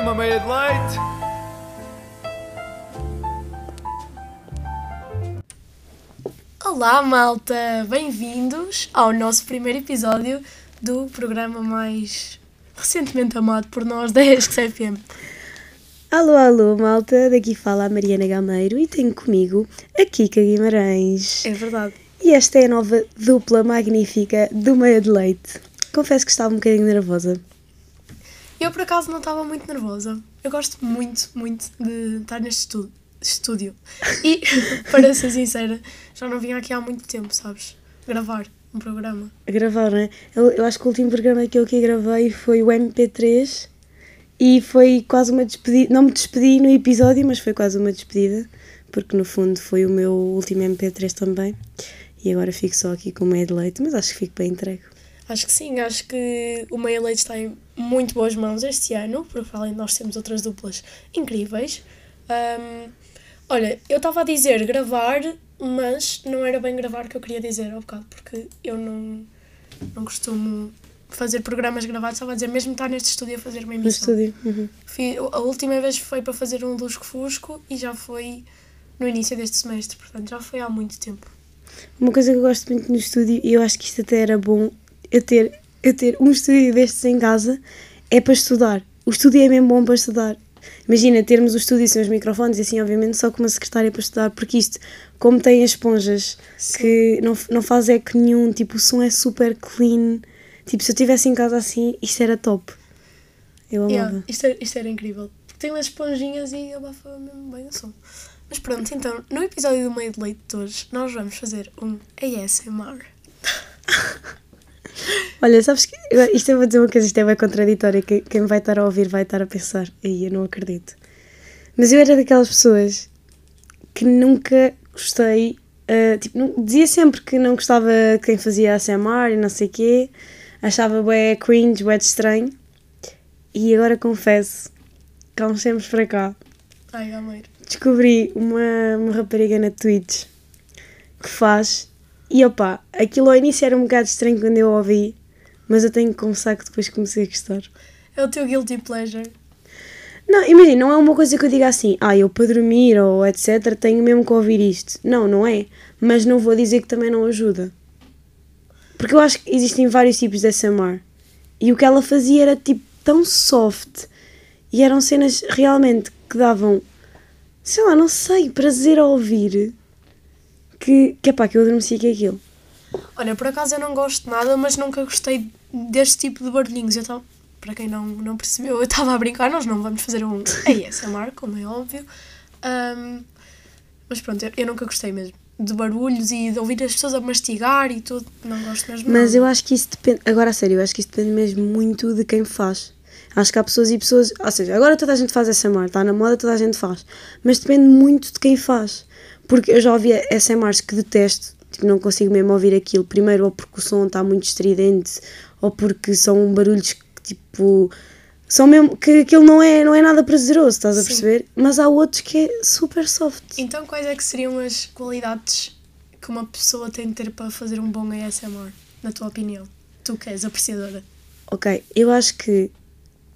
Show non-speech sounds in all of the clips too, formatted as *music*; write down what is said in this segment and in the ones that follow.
uma meia de leite. Olá, malta! Bem-vindos ao nosso primeiro episódio do programa mais recentemente amado por nós da ESC FM. Alô, alô, malta, daqui fala a Mariana Gameiro e tenho comigo a Kika Guimarães. É verdade. E esta é a nova dupla magnífica do Meia de Leite. Confesso que estava um bocadinho nervosa. Eu, por acaso, não estava muito nervosa. Eu gosto muito, muito de estar neste estúdio. E, *laughs* para ser sincera, já não vinha aqui há muito tempo, sabes? Gravar um programa. A gravar, né? Eu, eu acho que o último programa que eu aqui gravei foi o MP3 e foi quase uma despedida. Não me despedi no episódio, mas foi quase uma despedida, porque no fundo foi o meu último MP3 também. E agora fico só aqui com o Meia de Leite, mas acho que fico bem entregue. Acho que sim, acho que o Meia Leite está em muito boas mãos este ano, porque além de nós temos outras duplas incríveis. Ahm, olha, eu estava a dizer gravar, mas não era bem gravar que eu queria dizer ao bocado, porque eu não, não costumo fazer programas gravados, estava a dizer mesmo estar neste estúdio a fazer uma No emissão. estúdio. Uhum. Fi- A última vez foi para fazer um lusco-fusco e já foi no início deste semestre, portanto já foi há muito tempo. Uma coisa que eu gosto muito no estúdio, e eu acho que isto até era bom eu ter, eu ter um estúdio destes em casa, é para estudar. O estúdio é mesmo bom para estudar. Imagina termos o estúdio sem os microfones e assim, obviamente, só com uma secretária para estudar, porque isto, como tem as esponjas que não, não faz eco nenhum, tipo, o som é super clean. Tipo, se eu estivesse em casa assim, isto era top. Eu amava. Yeah, isto, era, isto era incrível. Porque tem umas esponjinhas e abafa mesmo bem o som. Mas pronto, então, no episódio do Meio de Leite de hoje, nós vamos fazer um ASMR. *laughs* Olha, sabes que isto eu vou dizer uma coisa, isto é bem contraditória. que- Quem vai estar a ouvir vai estar a pensar, aí eu não acredito. Mas eu era daquelas pessoas que nunca gostei, ah, tipo, não- dizia sempre que não gostava de quem fazia ASMR e não sei o quê, achava bué cringe, bué estranho. E agora confesso que há uns tempos para cá Ai, descobri uma, uma rapariga na Twitch que faz. E opá, aquilo ao início era um bocado estranho quando eu ouvi, mas eu tenho que confessar que depois comecei a gostar. É o teu guilty pleasure. Não, imagina, não é uma coisa que eu diga assim, ah, eu para dormir ou etc. tenho mesmo que ouvir isto. Não, não é. Mas não vou dizer que também não ajuda. Porque eu acho que existem vários tipos de ASMR. E o que ela fazia era tipo tão soft. E eram cenas realmente que davam, sei lá, não sei, prazer a ouvir. Que, que é pá, que eu adormeci com aquilo. Olha, por acaso eu não gosto de nada, mas nunca gostei deste tipo de barulhinhos. Eu tava, para quem não, não percebeu, eu estava a brincar, nós não vamos fazer um *laughs* ASMR, como é óbvio. Ahm, mas pronto, eu, eu nunca gostei mesmo de barulhos e de ouvir as pessoas a mastigar e tudo. Não gosto mesmo. Mas nada. eu acho que isso depende, agora a sério, eu acho que isso depende mesmo muito de quem faz. Acho que há pessoas e pessoas, ou seja, agora toda a gente faz SMR, está na moda, toda a gente faz. Mas depende muito de quem faz. Porque eu já ouvi SMRs que detesto, tipo, não consigo mesmo ouvir aquilo. Primeiro, ou porque o som está muito estridente, ou porque são barulhos que, tipo, são mesmo, que aquilo não é, não é nada prazeroso, estás a Sim. perceber? Mas há outros que é super soft. Então, quais é que seriam as qualidades que uma pessoa tem de ter para fazer um bom ASMR, na tua opinião? Tu que és apreciadora. Ok, eu acho que,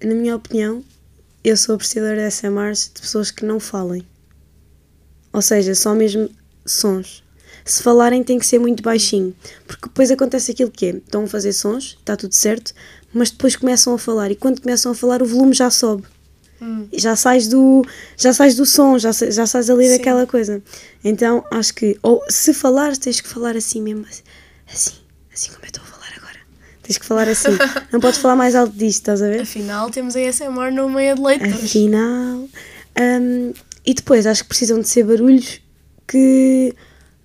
na minha opinião, eu sou apreciadora de SMRs de pessoas que não falem. Ou seja, só mesmo sons. Se falarem tem que ser muito baixinho, porque depois acontece aquilo que é, estão a fazer sons, está tudo certo, mas depois começam a falar e quando começam a falar o volume já sobe. Hum. Já sais do, já sais do som, já, já sais ali Sim. daquela coisa. Então acho que, ou se falares, tens que falar assim mesmo, assim, assim como eu estou a falar agora. Tens que falar assim. *laughs* Não podes falar mais alto disto, estás a ver? Afinal, temos ASMR no meio de leite. Afinal. hum, e depois acho que precisam de ser barulhos que,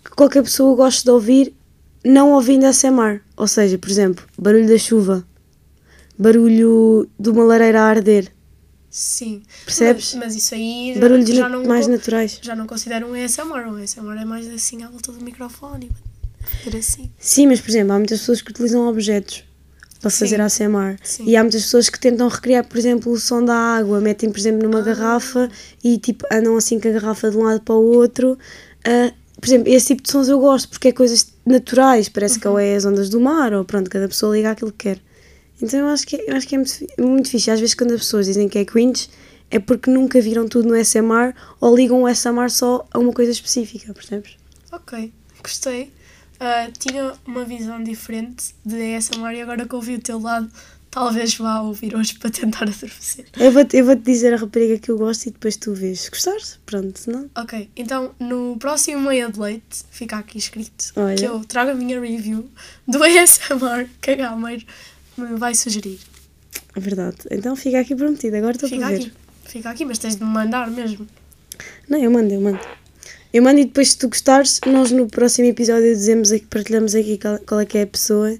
que qualquer pessoa goste de ouvir, não ouvindo ASMR. Ou seja, por exemplo, barulho da chuva, barulho de uma lareira a arder, Sim. Percebes? Mas, mas isso aí já- barulhos já, na- não, mais naturais. já não considero um ASMR. Um ASMR é mais assim à volta do microfone. Fazer assim. Sim, mas por exemplo, há muitas pessoas que utilizam objetos para fazer Sim. ASMR. Sim. E há muitas pessoas que tentam recriar, por exemplo, o som da água, metem, por exemplo, Ah. numa garrafa e tipo andam assim com a garrafa de um lado para o outro. Ah, por exemplo, esse tipo de sons eu gosto porque é coisas naturais, parece que ou Uhum. é as ondas do mar ou pronto, cada pessoa liga aquilo que quer. Então eu acho que, eu acho que é muito, muito fixe. Às vezes quando as pessoas dizem que é cringe é porque nunca viram tudo no SMR ou ligam o SMR só a uma coisa específica, percebes? Ok, gostei. Ah, tinha uma visão diferente de ASMR e agora que ouvi o teu lado, talvez vá ouvir hoje para tentar *laughs* adormecer. Eu vou-te eu vou -te dizer a rapariga que eu gosto e depois tu vês. Gostares, pronto, se não. Ok, então no próximo meia de leite, fica aqui escrito Olha. que eu trago a minha review do *laughs* ASMR que a Gamer me vai sugerir. É verdade. Então fica aqui prometido. Agora estou para ver. aqui, fica aqui, mas tens de me mandar mesmo. Não, eu mando, eu mando. Eu mando e depois, se tu gostares, nós no próximo episódio dizemos aqui, partilhamos aqui qual, qual é que é a pessoa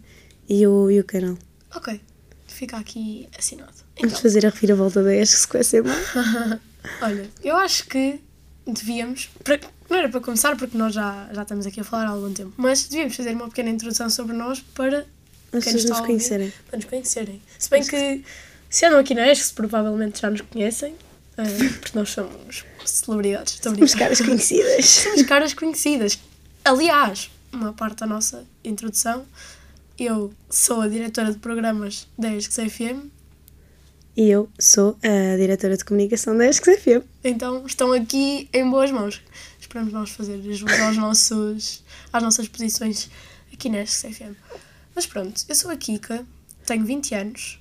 e o, e o canal. Ok, fica aqui assinado. Vamos Então, fazer a reviravolta da ESC se conhecer mais. *laughs* olha, eu acho que devíamos, para- não era para começar porque nós já, já estamos aqui a falar há algum tempo, mas devíamos fazer uma pequena introdução sobre nós para As pessoas nos ouvir. conhecerem. para nos conhecerem. Se bem que se andam aqui na ESC, provavelmente já nos conhecem, porque nós somos celebridades. Somos caras conhecidas. *laughs* Somos caras conhecidas. Aliás, uma parte da nossa introdução, eu sou a diretora de programas da ESC FM, E eu sou a diretora de comunicação da ESC FM. então estão aqui em boas mãos. Esperamos nós fazer jus aos *laughs* nossos, às nossas posições aqui na ESC FM. Mas pronto, eu sou a Kika, tenho 20 anos,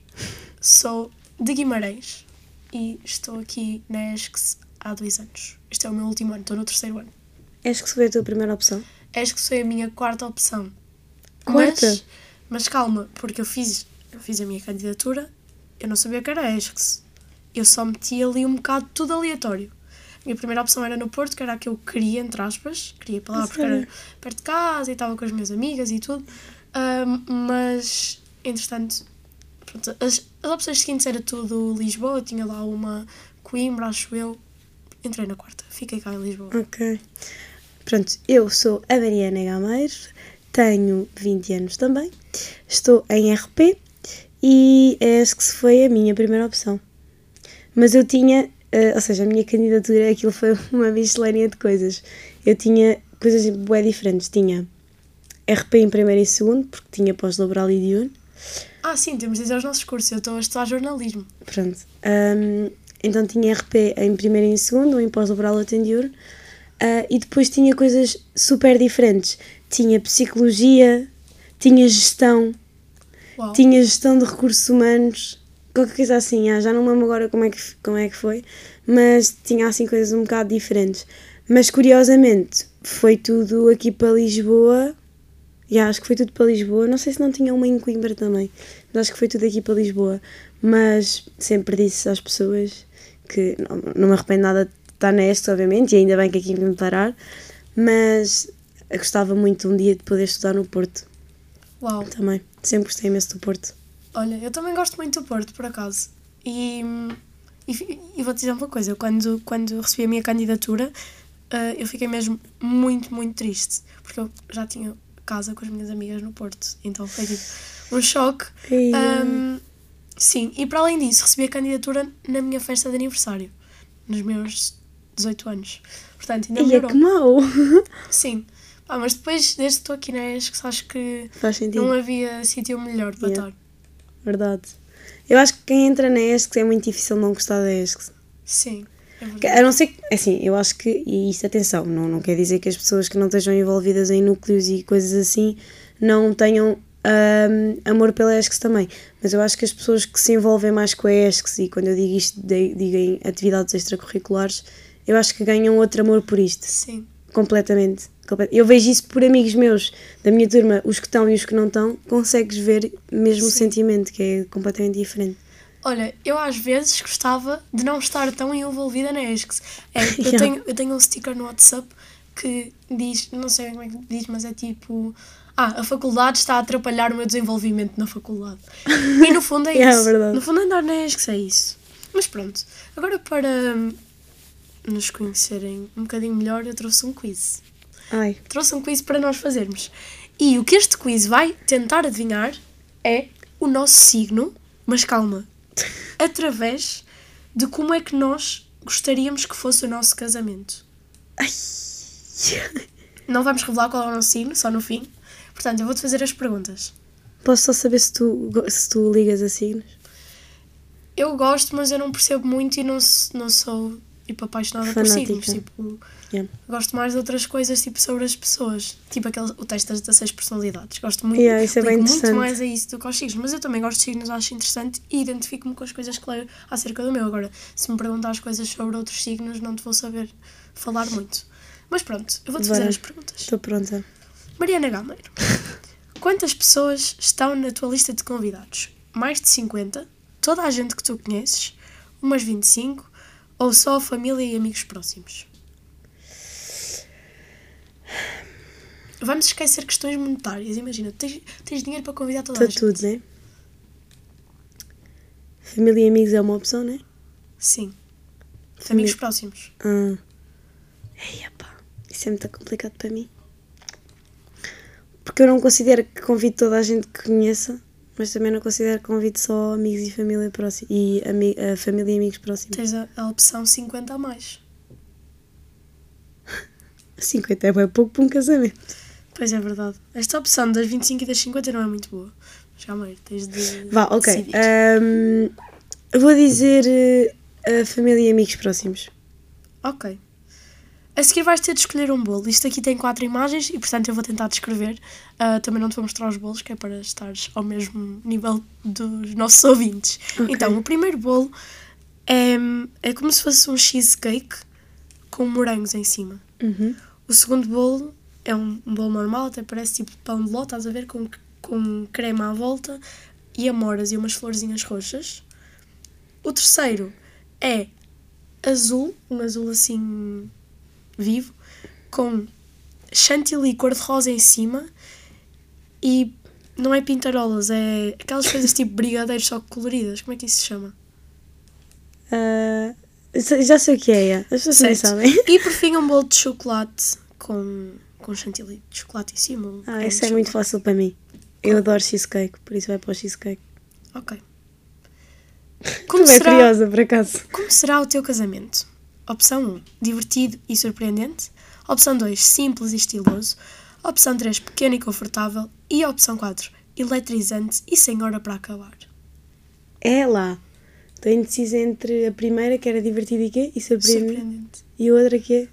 sou de Guimarães e estou aqui na ESC há dois anos. Este é o meu último ano, estou no terceiro ano. ESC foi a tua primeira opção. ESC foi a minha quarta opção. Quarta? Mas, mas calma, porque eu fiz, eu fiz a minha candidatura, eu não sabia que era ESC. Eu só meti ali um bocado tudo aleatório. A minha primeira opção era no Porto, que era a que eu queria, entre aspas. Queria ir para lá porque era perto de casa e estava com as minhas amigas e tudo. Ahm, mas, entretanto, pronto, as, as opções seguintes era tudo Lisboa. Eu tinha lá uma Coimbra, acho eu. Entrei na quarta, fiquei cá em Lisboa. Ok. Pronto, eu sou a Mariana Gameiro, tenho 20 anos também, estou em RP e a ESC foi a minha primeira opção. Mas eu tinha, eh, ou seja, a minha candidatura, aquilo foi *laughs* uma miscelânea de coisas. Eu tinha coisas bem diferentes. Tinha RP em primeiro e segundo, porque tinha pós-laboral e diurno. Ah, sim, temos de dizer os nossos cursos. Eu estou a estudar jornalismo. Pronto. Ahm, então tinha RP em primeiro e em segundo, ou em pós-laboral ou diurno. Ah, e depois tinha coisas super diferentes. Tinha psicologia, tinha gestão, Uau. tinha gestão de recursos humanos, qualquer coisa assim. Ah, já não me lembro agora como é, que, como é que foi, mas tinha assim coisas um bocado diferentes. Mas curiosamente foi tudo aqui para Lisboa. Já, acho que foi tudo para Lisboa. Não sei se não tinha uma em Coimbra também, mas acho que foi tudo aqui para Lisboa. Mas sempre disse às pessoas que não, não me arrependo nada de estar nesta, obviamente, e ainda bem que aqui vim parar, mas gostava muito um dia de poder estudar no Porto Uau. também. Sempre gostei imenso do Porto. Olha, eu também gosto muito do Porto, por acaso. E, e, e vou-te dizer uma coisa: quando, quando recebi a minha candidatura, ah, eu fiquei mesmo muito, muito triste. Porque eu já tinha casa com as minhas amigas no Porto. Então foi tipo um choque. Ahm, sim, e para além disso, recebi a candidatura na minha festa de aniversário, nos meus 18 anos. Portanto, ainda é melhorou. que mau! *laughs* Sim. Pá, mas depois, desde que estou aqui na ESC, acho que não havia sítio melhor para Yeah. estar. verdade. Eu acho que quem entra na ESC é muito difícil não gostar da ESC. Sim, é. A não ser que, assim, eu acho que, e isto atenção, não, não quer dizer que as pessoas que não estejam envolvidas em núcleos e coisas assim não tenham ahm, amor pela ESCS também, mas eu acho que as pessoas que se envolvem mais com a ESCS e quando eu digo isto, de- digo em atividades extracurriculares, eu acho que ganham outro amor por isto, Sim. completamente. Comple- Eu vejo isso por amigos meus da minha turma, os que estão e os que não estão, consegues ver mesmo o Sim. sentimento, que é completamente diferente. Olha, eu às vezes gostava de não estar tão envolvida na ESCS. É, *laughs* eu, Yeah. tenho, eu tenho um sticker no WhatsApp que diz, não sei como é que diz, mas é tipo. Ah, a faculdade está a atrapalhar o meu desenvolvimento na faculdade. E no fundo é *laughs* Yeah, isso. verdade. No fundo, andar na ESCS é isso. Mas pronto, agora para hum, nos conhecerem um bocadinho melhor, eu trouxe um quiz. Ai, trouxe um quiz para nós fazermos. E o que este quiz vai tentar adivinhar é o nosso signo, mas calma, através de como é que nós gostaríamos que fosse o nosso casamento. Não vamos revelar qual é o nosso signo, só no fim. Portanto, eu vou-te fazer as perguntas. Posso só saber se tu, se tu ligas a signos? Eu gosto, mas eu não percebo muito e não, não sou tipo, apaixonada por Fanática. signos. Tipo, Yeah. gosto mais de outras coisas tipo, sobre as pessoas. Tipo aquele, o teste das 16 personalidades. Gosto muito, Yeah, isso é bem muito mais a isso do que aos signos. Mas eu também gosto de signos, acho interessante e identifico-me com as coisas que leio acerca do meu. Agora, se me perguntares coisas sobre outros signos, não te vou saber falar muito. Mas pronto, eu vou-te fazer as perguntas. Estou pronta. Mariana Gameiro, *laughs* quantas pessoas estão na tua lista de convidados? Mais de 50? Toda a gente que tu conheces? Umas 25? Ou só a família e amigos próximos? Vamos esquecer questões monetárias. Imagina, tens, tens dinheiro para convidar toda a gente. tudo, né? Família e amigos é uma opção, né? Sim. Família. Amigos próximos. Ah. Ei, epá, isso é muito complicado para mim. Porque eu não considero que convido toda a gente que conheça, mas também não considero que convido só amigos e família próxima e ami a família e amigos próximos. Tens a, a opção 50 a mais. 50 é bem pouco para um casamento. Pois é verdade. Esta opção das 25 e das 50 não é muito boa. Calma aí, tens de. Vá, ok. eu vou dizer eh, a família e amigos próximos. Ok. A seguir vais ter de escolher um bolo. Isto aqui tem quatro imagens e, portanto, eu vou tentar descrever. Ah, também não te vou mostrar os bolos, que é para estares ao mesmo nível dos nossos ouvintes. Ok. Então, o primeiro bolo é, é como se fosse um cheesecake com morangos em cima. Uhum. O segundo bolo é um, bolo normal, até parece tipo pão de ló, estás a ver, com, com crema à volta e amoras e umas florzinhas roxas. O terceiro é azul, um azul assim vivo, com chantilly cor-de-rosa em cima e não é pintarolas, é aquelas coisas tipo brigadeiros só coloridas. Como é que isso se chama? Ah, já sei o que é, é. as pessoas sabem. E por fim um bolo de chocolate com, com chantilly de chocolate em cima. Ah, isso de é muito fácil para mim. Eu adoro cheesecake, por isso vai para o cheesecake. Ok. *laughs* Como Estou será, curiosa, por acaso. como será o teu casamento? Opção 1, divertido e surpreendente. Opção 2, simples e estiloso. Opção 3, pequeno e confortável. E opção 4, eletrizante e sem hora para acabar. É lá. Estou indecisa entre a primeira, que era divertida e quê? E surpreendente. Surpreendente. E a outra que é?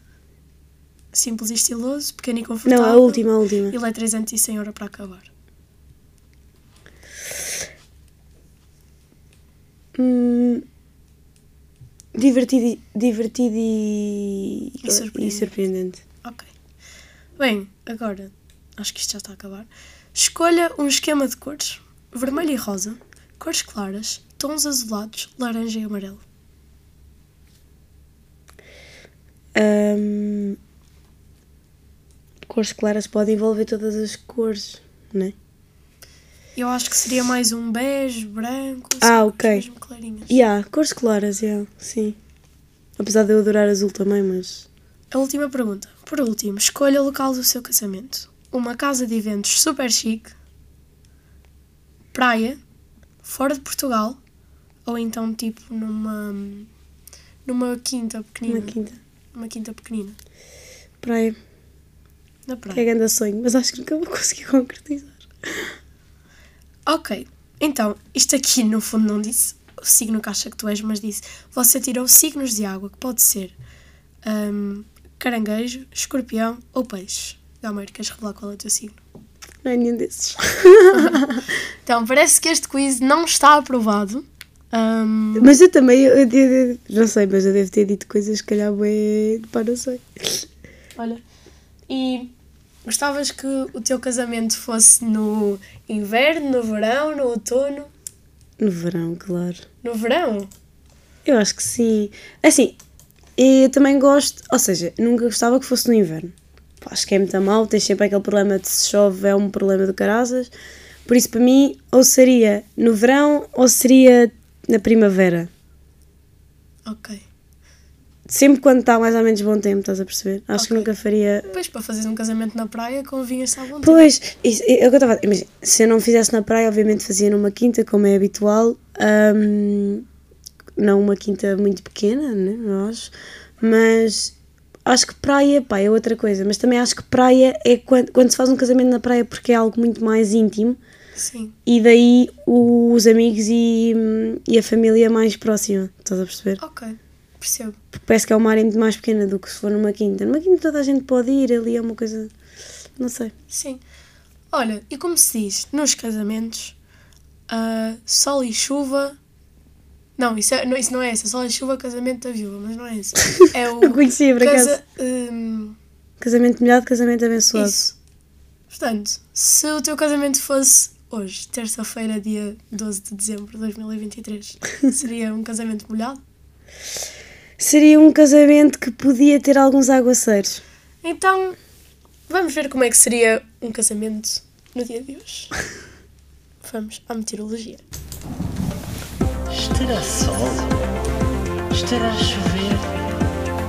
Simples e estiloso, pequeno e confortável. Não, a última, a última. Eletrizante e sem hora para acabar. Hum, divertido, divertido e, E surpreendente. e surpreendente. Ok. Bem, agora, acho que isto já está a acabar. Escolha um esquema de cores: vermelho e rosa, cores claras, tons azulados, laranja e amarelo. Hum, cores claras podem envolver todas as cores, não é? Eu acho que seria mais um bege, branco, Ah, ok. mesmo clarinhas. Há, cores claras, yeah, sim. Apesar de eu adorar azul também, mas. A última pergunta. Por último, escolha o local do seu casamento: uma casa de eventos super chique, praia, fora de Portugal, ou então tipo numa numa quinta pequenina. Uma quinta. Uma quinta pequenina. Praia. Na Que é praia. grande sonho, mas acho que nunca vou conseguir concretizar. Ok. Então, isto aqui no fundo não disse o signo que acha que tu és, mas disse você tirou signos de água, que pode ser hum, caranguejo, escorpião ou peixe. Gameiro, queres revelar qual é o teu signo? Não é nenhum desses. *laughs* Então, parece que este quiz não está aprovado. Hum, Mas eu também, eu, eu- eu- não sei, mas eu devo ter dito coisas que calhar bem. Pá, não sei. olha, e gostavas que o teu casamento fosse no inverno, no verão, no outono? No verão, claro. No verão? Eu acho que sim. Assim, eu também gosto, ou seja, nunca gostava que fosse no inverno. Pá, Acho que é muito mal, tens sempre aquele problema de se chove, é um problema do caraças. Por isso, para mim, ou seria no verão ou seria na primavera. Ok. Sempre quando está mais ou menos bom tempo, estás a perceber? Acho que Ok. nunca faria. Depois, para fazeres um casamento na praia, convinha estar à vontade. Pois, isso, é o que eu estava a dizer. Se eu não fizesse na praia, obviamente fazia numa quinta, como é habitual. Ahm, não uma quinta muito pequena, né? Acho. Mas acho que praia, pá, é outra coisa. Mas também acho que praia é quando, quando se faz um casamento na praia porque é algo muito mais íntimo. Sim. E daí os amigos e, e a família mais próxima, estás a perceber? Ok, percebo. Porque parece que é uma área muito mais pequena do que se for numa quinta. Numa quinta toda a gente pode ir, ali é uma coisa. Não sei. Sim. Olha, e como se diz nos casamentos, ah, sol e chuva. Não isso, é, não, isso não é esse. Sol e chuva, casamento da viúva, mas não é esse. É *laughs* o. Eu conhecia, por acaso. casa, hum, Casamento molhado, casamento abençoado. isso. Portanto, se o teu casamento fosse hoje, terça-feira, dia 12 de dezembro de 2023, *laughs* seria um casamento molhado? Seria um casamento que podia ter alguns aguaceiros. Então, vamos ver como é que seria um casamento no dia de hoje. *laughs* Vamos à meteorologia. Estará sol? Estará a chover?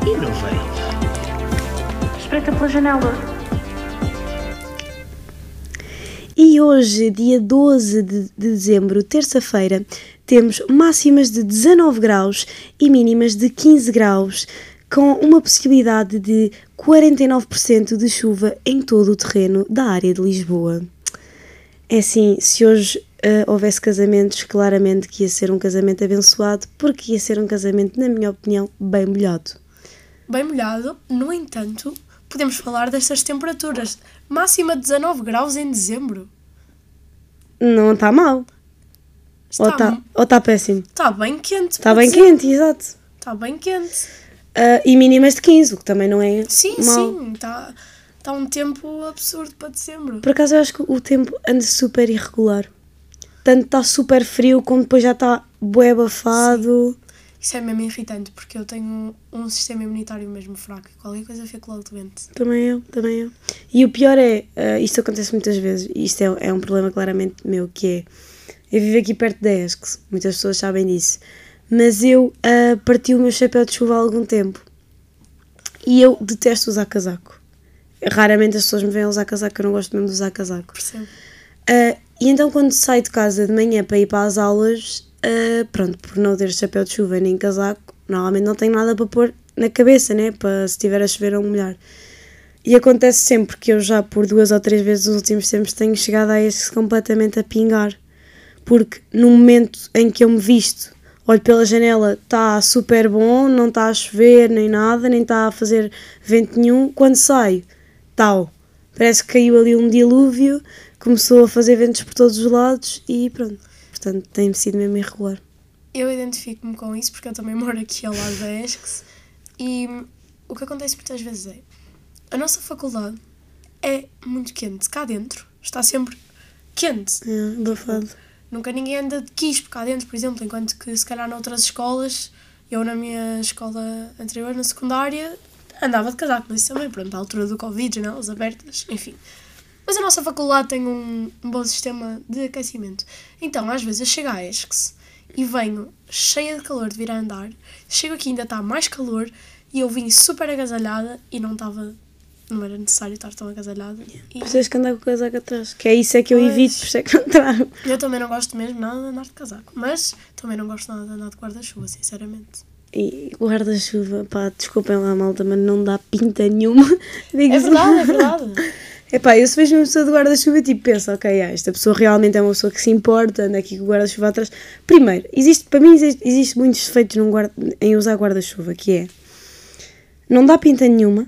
E não veio? Espreita pela janela. E hoje, dia 12 de, de dezembro, terça-feira, temos máximas de 19 graus e mínimas de 15 graus, com uma possibilidade de 49% de chuva em todo o terreno da área de Lisboa. É assim, se hoje ah, houvesse casamentos, claramente que ia ser um casamento abençoado, porque ia ser um casamento, na minha opinião, bem molhado. Bem molhado, no entanto, podemos falar destas temperaturas. Máxima de 19 graus em dezembro. Não está mal. Ou Está, está ou tá péssimo. está bem quente. Está bem dizer. quente, exato. Está bem quente. Ah, e mínimas de 15, o que também não é Sim, mau. sim. Está, está um tempo absurdo para dezembro. Por acaso eu acho que o tempo anda super irregular. Tanto está super frio como depois já está bué abafado. Isso é mesmo irritante, porque eu tenho um sistema imunitário mesmo fraco. e Qualquer coisa fico logo doente. Também eu, também eu. E o pior é, ah, isto acontece muitas vezes, e isto é, é um problema claramente meu, que é, eu vivo aqui perto da ESCS, muitas pessoas sabem disso, mas eu ah, parti o meu chapéu de chuva há algum tempo. E eu detesto usar casaco. Raramente as pessoas me veem a usar casaco, eu não gosto mesmo de usar casaco. Percebo? Ah, e então quando saio de casa de manhã para ir para as aulas, ah, pronto, por não ter chapéu de chuva nem casaco, normalmente não tenho nada para pôr na cabeça, né? Para se estiver a chover ou molhar. E acontece sempre que eu já por duas ou três vezes nos últimos tempos tenho chegado a este completamente a pingar. Porque no momento em que eu me visto, olho pela janela, está super bom, não está a chover nem nada, nem está a fazer vento nenhum. Quando saio, tal. Parece que caiu ali um dilúvio, começou a fazer ventos por todos os lados e pronto. Portanto, tem sido mesmo irregular. Eu identifico-me com isso porque eu também *laughs* moro aqui ao lado da ESCS e o que acontece muitas vezes é a nossa faculdade é muito quente cá dentro, está sempre quente. É. Nunca ninguém anda de quispo cá dentro, por exemplo, enquanto que se calhar noutras escolas, eu na minha escola anterior, na secundária, andava de casaco, mas isso também, pronto, à altura do Covid, janelas abertas, enfim. Mas a nossa faculdade tem um, um bom sistema de aquecimento. Então, às vezes, eu chego à ESCS e venho cheia de calor de vir a andar, chego aqui e ainda está mais calor e eu vim super agasalhada e não estava. Não era necessário estar tão agasalhada. E Precisas que andar com o casaco atrás. Que é isso é que eu evito, por isso é que não trago. eu também não gosto mesmo nada de andar de casaco, mas também não gosto nada de andar de guarda-chuva, sinceramente. E guarda-chuva, pá, desculpem lá, malta, mas não dá pinta nenhuma. *laughs* É verdade, é verdade. *laughs* Epá, eu se vejo uma pessoa de guarda-chuva, tipo, penso, ok, ah, esta pessoa realmente é uma pessoa que se importa, anda aqui com o guarda-chuva atrás. Primeiro, existe, para mim, existe, existe muitos defeitos num guarda, em usar guarda-chuva, que é, não dá pinta nenhuma,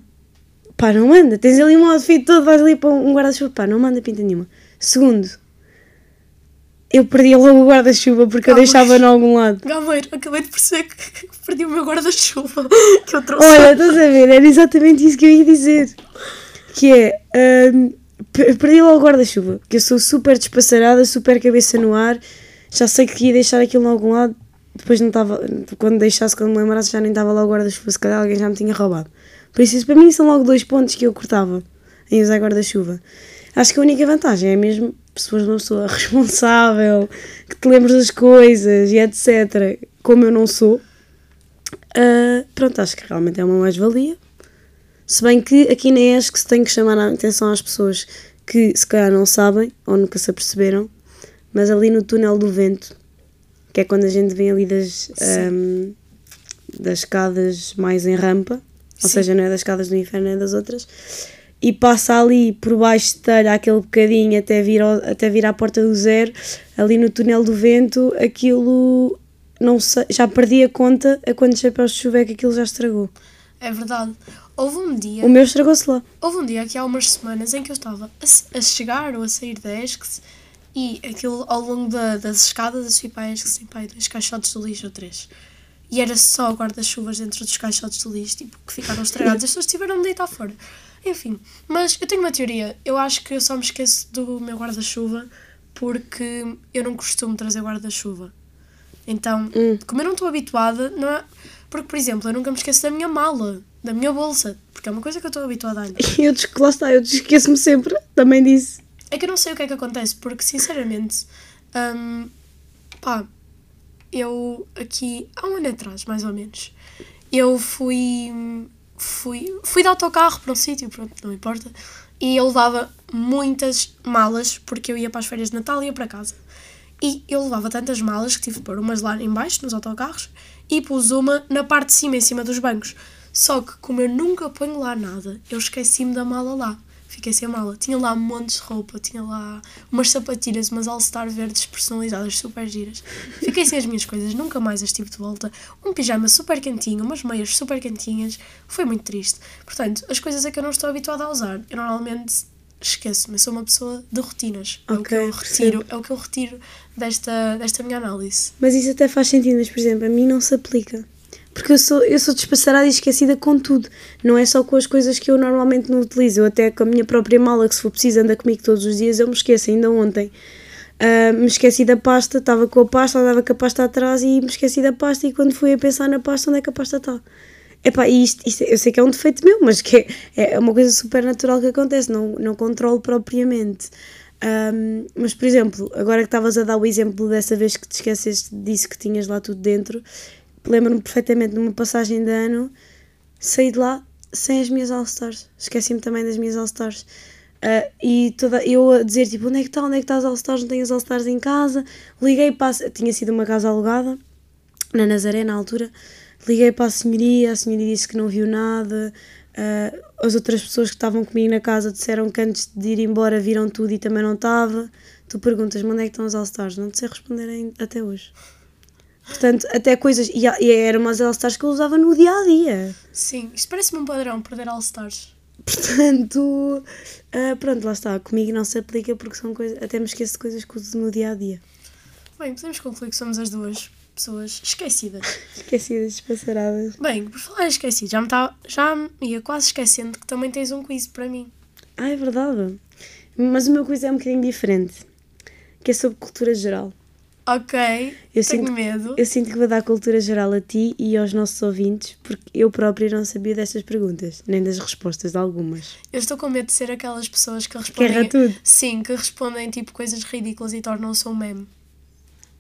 pá, não manda. Tens ali um outfit todo, vais ali para um guarda-chuva, pá, não manda pinta nenhuma. Segundo, eu perdi logo o guarda-chuva porque eu Ah, deixava em algum lado. Gameiro, acabei de perceber que, que perdi o meu guarda-chuva *laughs* que eu trouxe. Olha, estás a ver? Era exatamente isso que eu ia dizer. Que é. per- perdi logo o guarda-chuva. Que eu sou super despassarada, super cabeça no ar. Já sei que ia deixar aquilo em algum lado. Depois não estava. Quando deixasse, quando me lembrasse, já nem estava lá o guarda-chuva. Se calhar alguém já me tinha roubado. Por isso, isso para mim são logo dois pontos que eu cortava em usar guarda-chuva. Acho que a única vantagem é mesmo se fores uma pessoa responsável, que te lembres das coisas e etc. Como eu não sou, ah, pronto, acho que realmente é uma mais-valia. Se bem que aqui na ESC se tem que chamar a atenção às pessoas que se calhar não sabem ou nunca se aperceberam, mas ali no túnel do vento, que é quando a gente vem ali das, ahm, das escadas mais em rampa, ou Sim. seja, não é das escadas do inferno, é das outras, e passa ali por baixo de telha aquele bocadinho até vir, ao- até vir à porta do zero, ali no túnel do vento, aquilo não sei, já perdi a conta a quantos chapéus de chuva é que aquilo já estragou. É verdade. Houve um dia, O meu estragou-se lá. houve um dia aqui há umas semanas em que eu estava a, a chegar ou a sair da ESCS e aquilo ao longo da- das escadas a subir para a ESCS tem pai dois caixotes de lixo ou três. E era só guarda-chuvas dentro dos caixotes de lixo, tipo, que ficaram estragados. As pessoas tiveram de deitar fora. Enfim, mas eu tenho uma teoria. Eu acho que eu só me esqueço do meu guarda-chuva porque eu não costumo trazer guarda-chuva. Então, como eu não estou habituada, não é... Porque, por exemplo, eu nunca me esqueço da minha mala, da minha bolsa, porque é uma coisa que eu estou habituada a *laughs* andar. Eu lá está, eu esqueço-me sempre, também disse. É que eu não sei o que é que acontece, porque sinceramente, hum, pá, eu aqui, há um ano atrás, mais ou menos, eu fui, fui, fui de autocarro para um sítio, pronto, não importa, e eu levava muitas malas, porque eu ia para as férias de Natal e ia para casa. E eu levava tantas malas que tive de pôr umas lá em baixo, nos autocarros, e pus uma na parte de cima, em cima dos bancos. Só que, como eu nunca ponho lá nada, eu esqueci-me da mala lá. Fiquei sem mala. Tinha lá montes de roupa, tinha lá umas sapatilhas, umas All-Star verdes personalizadas, super giras. Fiquei sem as minhas coisas, nunca mais as tive de volta. Um pijama super quentinho, umas meias super quentinhas. Foi muito triste. Portanto, as coisas a que eu não estou habituada a usar, eu normalmente esqueço-me. Sou uma pessoa de rotinas. É o que eu retiro, é o que eu retiro desta, desta minha análise. Mas isso até faz sentido, mas por exemplo, a mim não se aplica. Porque eu sou, eu sou despassarada e esquecida com tudo. Não é só com as coisas que eu normalmente não utilizo. Eu até com a minha própria mala, que se for preciso anda comigo todos os dias, eu me esqueço. Ainda ontem ah, me esqueci da pasta, estava com a pasta, andava com a pasta atrás e me esqueci da pasta. E quando fui a pensar na pasta, onde é que a pasta está? Epá, isto, isto, eu sei que é um defeito meu, mas que é, é uma coisa super natural que acontece, não, não controlo propriamente. Ahm, mas, por exemplo, agora que estavas a dar o exemplo dessa vez que te esqueceste disso que tinhas lá tudo dentro, lembro-me perfeitamente de uma passagem de ano, saí de lá sem as minhas All-Stars. Esqueci-me também das minhas All-Stars. Ah, e toda, eu a dizer, tipo, onde é que está, onde é que está as All-Stars, não tenho as All-Stars em casa. Liguei a- tinha sido uma casa alugada, na Nazaré, na altura. Liguei para a senhoria, a senhoria disse que não viu nada. Ah, as outras pessoas que estavam comigo na casa disseram que antes de ir embora viram tudo e também não estava. Tu perguntas-me onde é que estão as All-Stars? Não te sei responder ain- até hoje. Portanto, até coisas. E, e eram umas All-Stars que eu usava no dia a dia. Sim, isto parece-me um padrão, perder All-Stars. Portanto, ah, pronto, lá está. Comigo não se aplica porque são coisas. Até me esqueço de coisas que uso no dia a dia. Bem, podemos concluir que somos as duas pessoas esquecidas. *laughs* Esquecidas, despassaradas. Bem, por falar esquecido, já me, tá, já me ia quase esquecendo que também tens um quiz para mim. Ah, é verdade. Mas o meu quiz é um bocadinho diferente. Que é sobre cultura geral. Ok, Eu tenho sinto- medo. Eu sinto que vou dar cultura geral a ti e aos nossos ouvintes, porque eu própria não sabia destas perguntas, nem das respostas de algumas. Eu estou com medo de ser aquelas pessoas que respondem. erra tudo. Sim, que respondem tipo coisas ridículas e tornam-se um meme.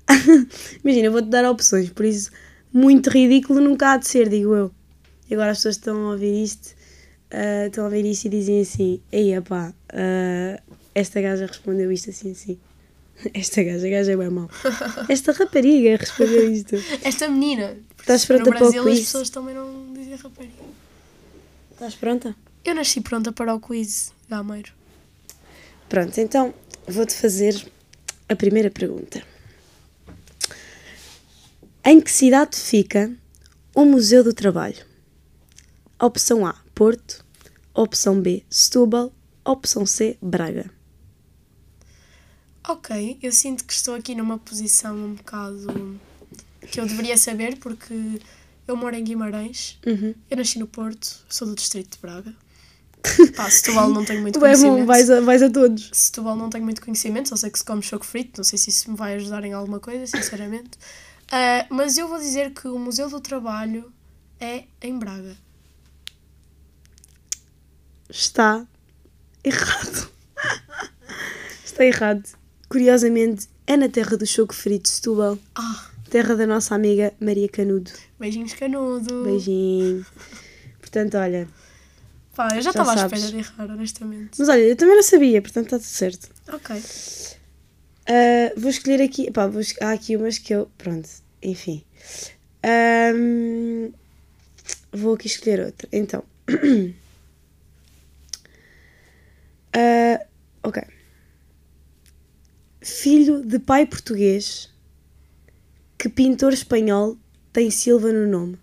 *laughs* Imagina, eu vou-te dar opções, por isso, muito ridículo nunca há de ser, digo eu. E agora as pessoas estão a ouvir isto, ah, estão a ouvir isto e dizem assim: Ei, pá, ah, esta gaja respondeu isto assim, assim. *laughs* Esta gaja, a gaja é bem mau. *laughs* Esta rapariga respondeu isto. Esta menina. Estás pronta para o Brasil as quiz? pessoas também não dizem rapariga. Estás pronta? Eu nasci pronta para o quiz, Gameiro. Pronto, então vou-te fazer a primeira pergunta. Em que cidade fica o Museu do Trabalho? Opção A, Porto. Opção B, Setúbal. Opção C, Braga. Ok, eu sinto que estou aqui numa posição um bocado que eu deveria saber porque eu moro em Guimarães, Uhum. eu nasci no Porto, sou do distrito de Braga. *laughs* Pá, Setúbal não tenho muito Tu é bom, conhecimento. vais a, vais a todos. Setúbal não tenho muito conhecimento, só sei que se come choco frito, não sei se isso me vai ajudar em alguma coisa, sinceramente. Ah, mas eu vou dizer que o Museu do Trabalho é em Braga. Está errado. *laughs* Está errado. Curiosamente, é na terra do choco frito, Setúbal. Ah, Terra da nossa amiga Maria Canudo. beijinhos canudo. Beijinho. Portanto, olha, Pá, eu Já estava à espera de errar, honestamente. Mas olha, eu também não sabia, portanto está tudo certo. Ok. Ah, vou escolher aqui. Pá, vou há aqui umas que eu. Pronto, enfim. Ahm, vou aqui escolher outra. Então. *clears throat* Ah, ok. Filho de pai português, que pintor espanhol tem Silva no nome?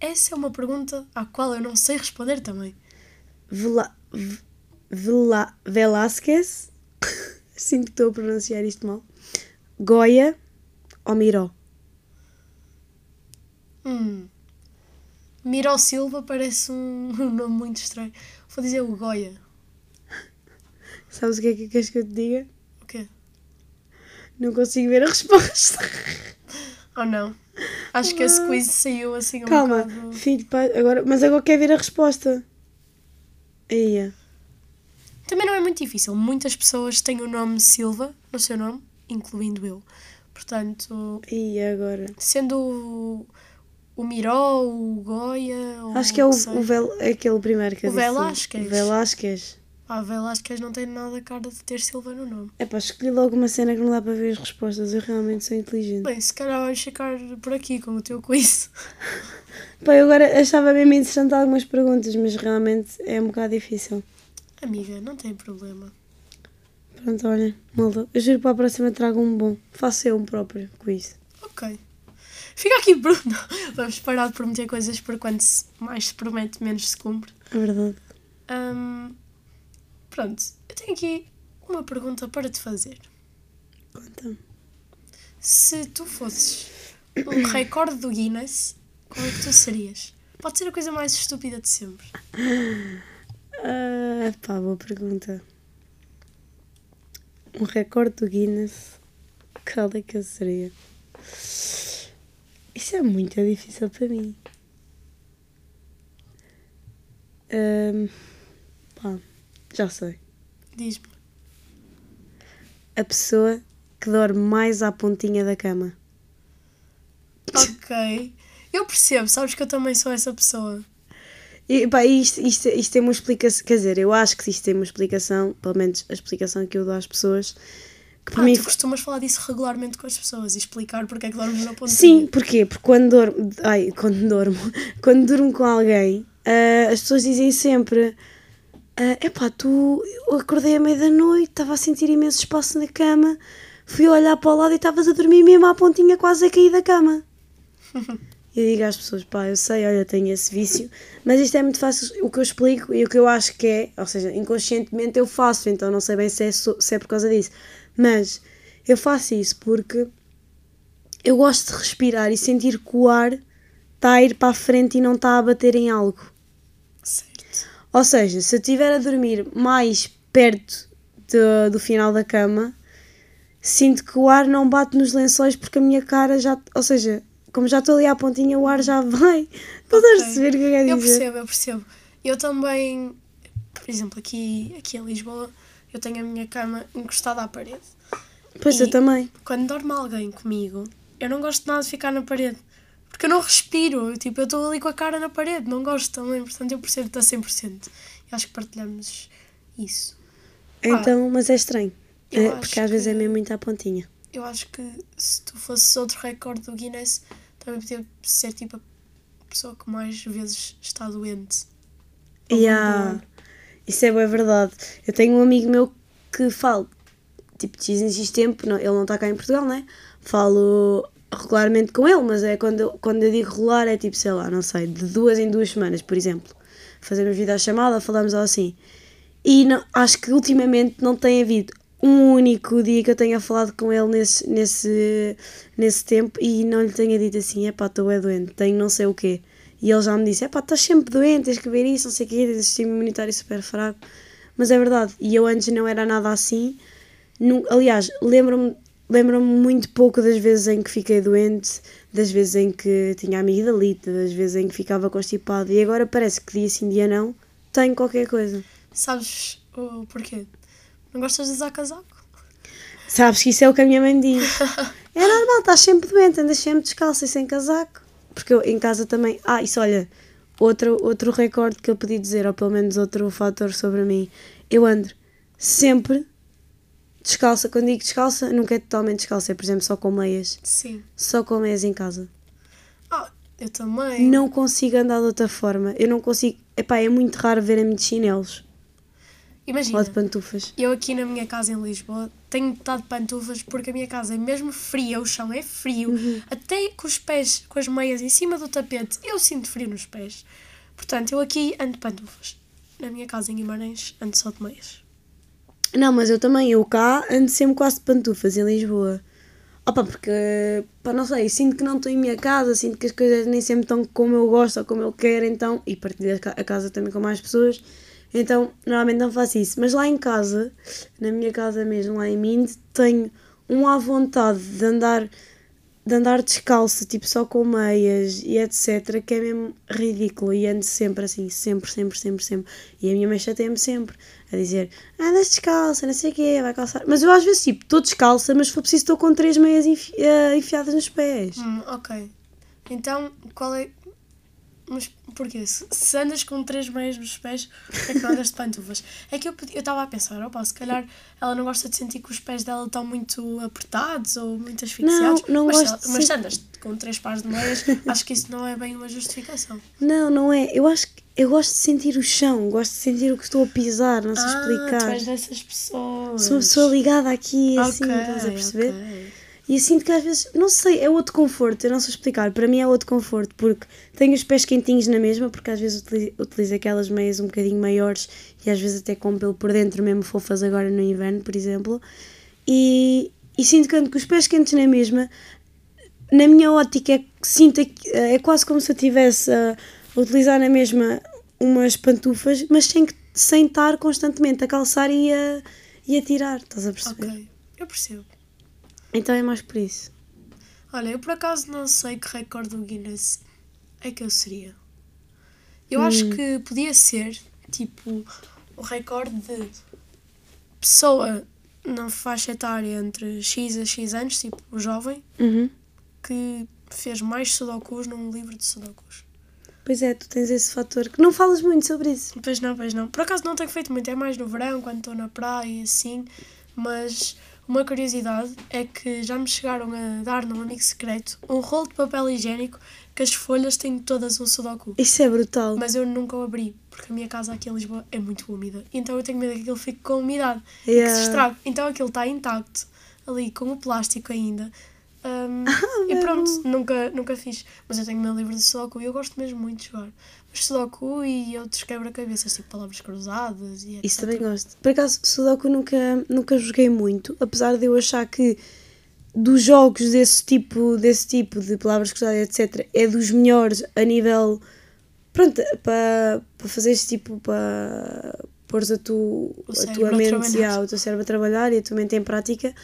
Essa é uma pergunta à qual eu não sei responder também. Vela, V- Vela, Velázquez, *laughs* sinto que estou a pronunciar isto mal. Goya ou Miró? Hum. Miró Silva parece um, *laughs* um nome muito estranho. Vou dizer o Goya. *laughs* Sabes o que é que queres que eu te diga? O quê? Não consigo ver a resposta. Ou não? Acho que esse quiz saiu assim um Calma, bocado... filho pai, agora, mas agora quer ver a resposta. Aí, é. Também não é muito difícil. Muitas pessoas têm o nome Silva no seu nome, incluindo eu. Portanto, aí agora. sendo o, o Miró, o Goya... ou Acho que é o, o Vel, aquele primeiro que eu O disse. Velázquez. O Velázquez. Ah, Velázquez não tem nada cara de ter Silva no nome. É pá, escolhi logo uma cena que não dá para ver as respostas. Eu realmente sou inteligente. Bem, se calhar vamos ficar por aqui com o teu quiz. Pá, eu agora achava mesmo interessante algumas perguntas, mas realmente é um bocado difícil. Amiga, não tem problema. Pronto, olha, malta, eu juro que para a próxima trago um bom. Faço eu um próprio quiz. Ok. Fica aqui por... Não, *laughs* vamos parar de prometer coisas porque quanto mais se promete, menos se cumpre. É verdade. Hum, pronto, eu tenho aqui uma pergunta para te fazer. Conta. Se tu fosses um *coughs* recorde do Guinness, qual é que tu serias? Pode ser a coisa mais estúpida de sempre. *laughs* Ah, pá, boa pergunta. Um recorde do Guinness. Qual é que eu seria? Isso é muito difícil para mim. Ahm, pá, já sei. Diz-me. A pessoa que dorme mais à pontinha da cama. Ok. Eu percebo, sabes que eu também sou essa pessoa. E, pá, isto, isto, isto tem uma explicação. Quer dizer, eu acho que isto tem uma explicação, pelo menos a explicação que eu dou às pessoas, que para Ah, mim tu costumas falar disso regularmente com as pessoas e explicar porque é que dormes na pontinha. Sim, porquê? Porque quando dormo, ai, quando dormo, *laughs* quando durmo com alguém, ah, as pessoas dizem sempre: ah, Epá, tu, eu acordei à meia da noite, estava a sentir imenso espaço na cama, fui olhar para o lado e estavas a dormir mesmo à pontinha, quase a cair da cama. *laughs* Eu digo às pessoas: Pá, eu sei, olha, tenho esse vício, mas isto é muito fácil. O que eu explico e o que eu acho que é, ou seja, inconscientemente eu faço, então não sei bem se é, se é por causa disso, mas eu faço isso porque eu gosto de respirar e sentir que o ar está a ir para a frente e não está a bater em algo. Certo. Ou seja, se eu estiver a dormir mais perto do, do final da cama, sinto que o ar não bate nos lençóis porque a minha cara já. Ou seja, como já estou ali à pontinha, o ar já vai. *laughs* Estás a Ok. perceber o que eu quero Eu dizer? percebo, eu percebo. Eu também, por exemplo, aqui, aqui em Lisboa, eu tenho a minha cama encostada à parede. Pois eu E- também. Quando dorme alguém comigo, eu não gosto nada de ficar na parede. Porque eu não respiro. Eu, Tipo, eu estou ali com a cara na parede. Não gosto também. Portanto, eu percebo-te a 100%. E acho que partilhamos isso. Então, mas é estranho. eu É, porque às vezes é que- mesmo muito à pontinha. Eu acho que se tu fosses outro recorde do Guinness, também podia ser tipo a pessoa que mais vezes está doente. Yeah. Isso é bem verdade. Eu tenho um amigo meu que falo, tipo, de X em X tempo, não, ele não está cá em Portugal, né? Falo regularmente com ele, mas é quando eu, quando eu digo regular é tipo, sei lá, não sei, de duas em duas semanas, por exemplo. Fazemos videochamada, falamos assim. E não, acho que ultimamente não tem havido um único dia que eu tenha falado com ele nesse, nesse, nesse tempo e não lhe tenha dito assim, é pá, estou é doente, tenho não sei o quê. E ele já me disse, é pá, estás sempre doente, tens que ver isso, não sei o quê, tens o sistema imunitário super fraco. Mas é verdade, e eu antes não era nada assim. Nu- aliás, lembro-me lembro-me muito pouco das vezes em que fiquei doente, das vezes em que tinha amigdalite, das vezes em que ficava constipado. E agora parece que dia sim, dia não, tenho qualquer coisa. Sabes o porquê? Não gostas de usar casaco? Sabes que isso é o que a minha mãe diz. *laughs* É normal, estás sempre doente, andas sempre descalça e sem casaco. Porque eu em casa também. Ah, isso olha, outro, outro recorde que eu podia dizer, ou pelo menos outro fator sobre mim. Eu ando sempre descalça. Quando digo descalça, nunca é totalmente descalça, é por exemplo só com meias. Sim. Só com meias em casa. Ah, eu também. Não consigo andar de outra forma. Eu não consigo. epá, é muito raro verem-me de chinelos Imagina, ou de pantufas. eu aqui na minha casa em Lisboa tenho estado de pantufas porque a minha casa é mesmo fria, o chão é frio, Uhum. até com os pés, com as meias em cima do tapete, eu sinto frio nos pés. Portanto, eu aqui ando de pantufas. Na minha casa em Guimarães ando só de meias. Não, mas eu também, eu cá ando sempre quase de pantufas em Lisboa. Opa, porque, pá, não sei, sinto que não estou em minha casa, sinto que as coisas nem sempre estão como eu gosto ou como eu quero, então, e partilho a casa também com mais pessoas, então normalmente não faço isso. Mas lá em casa, na minha casa mesmo, lá em Mind, tenho um à vontade de andar, de andar descalço, tipo só com meias e etc, que é mesmo ridículo e ando sempre assim, sempre, sempre, sempre, sempre. E a minha mãe chateia-me sempre a dizer, andas descalça, não sei o quê, vai calçar. Mas eu às vezes, tipo, estou descalça, mas se for preciso estou com três meias enfi- eh, enfiadas nos pés. Hum, ok. Então, qual é. Mas porquê? Se, andas com três meias nos pés, é que não andas de pantufas? É que eu eu estava a pensar, opa, se calhar ela não gosta de sentir que os pés dela estão muito apertados ou muito asfixiados. não mas, se gosto ela- mas se andas com três pares de meias, acho que isso não é bem uma justificação. Não, não é. Eu acho que eu gosto de sentir o chão, gosto de sentir o que estou a pisar, não sei Ah, tu explicar. és dessas pessoas. Sou uma pessoa ligada aqui, assim, Ok, estás a perceber? ok. E eu sinto que às vezes, não sei, é outro conforto, eu não sei explicar. Para mim é outro conforto, porque tenho os pés quentinhos na mesma, porque às vezes utilizo, utilizo aquelas meias um bocadinho maiores e às vezes até com pelo por dentro, mesmo fofas agora no inverno, por exemplo. E, e sinto que com os pés quentes na mesma. Na minha ótica, é, sinto que- é quase como se eu estivesse a utilizar na mesma umas pantufas, mas sem, sem estar constantemente a calçar e a, e a tirar, estás a perceber? Ok, eu percebo. Então é mais por isso. Olha, eu por acaso não sei que recorde do Guinness é que eu seria. Eu Hum. acho que podia ser, tipo, o recorde de pessoa na faixa etária entre X a X anos, tipo, o jovem, Uhum. que fez mais sudokus num livro de sudokus. Pois é, tu tens esse fator que não falas muito sobre isso. Pois não, pois não. Por acaso não tenho feito muito, é mais no verão, quando estou na praia e assim, mas uma curiosidade é que já me chegaram a dar num amigo secreto um rolo de papel higiênico que as folhas têm todas um sudoku. Isso é brutal. Mas eu nunca o abri, porque a minha casa aqui em Lisboa é muito úmida. Então eu tenho medo que aquilo fique com umidade e que Yeah. se estrague. Então aquilo está intacto, ali com o plástico ainda. Um, *laughs* e bem pronto, nunca, nunca fiz. Mas eu tenho o meu livro de Sudoku e eu gosto mesmo muito de jogar. Mas Sudoku e outros quebra-cabeças, tipo palavras cruzadas e Isso etc. também gosto. Por acaso, Sudoku nunca, nunca joguei muito, apesar de eu achar que dos jogos desse tipo, desse tipo de palavras cruzadas, etc., é dos melhores a nível. Pronto, para para fazeres tipo. para pôres a, tu, a tua mente, yeah, o teu cérebro a trabalhar e a tua mente em prática.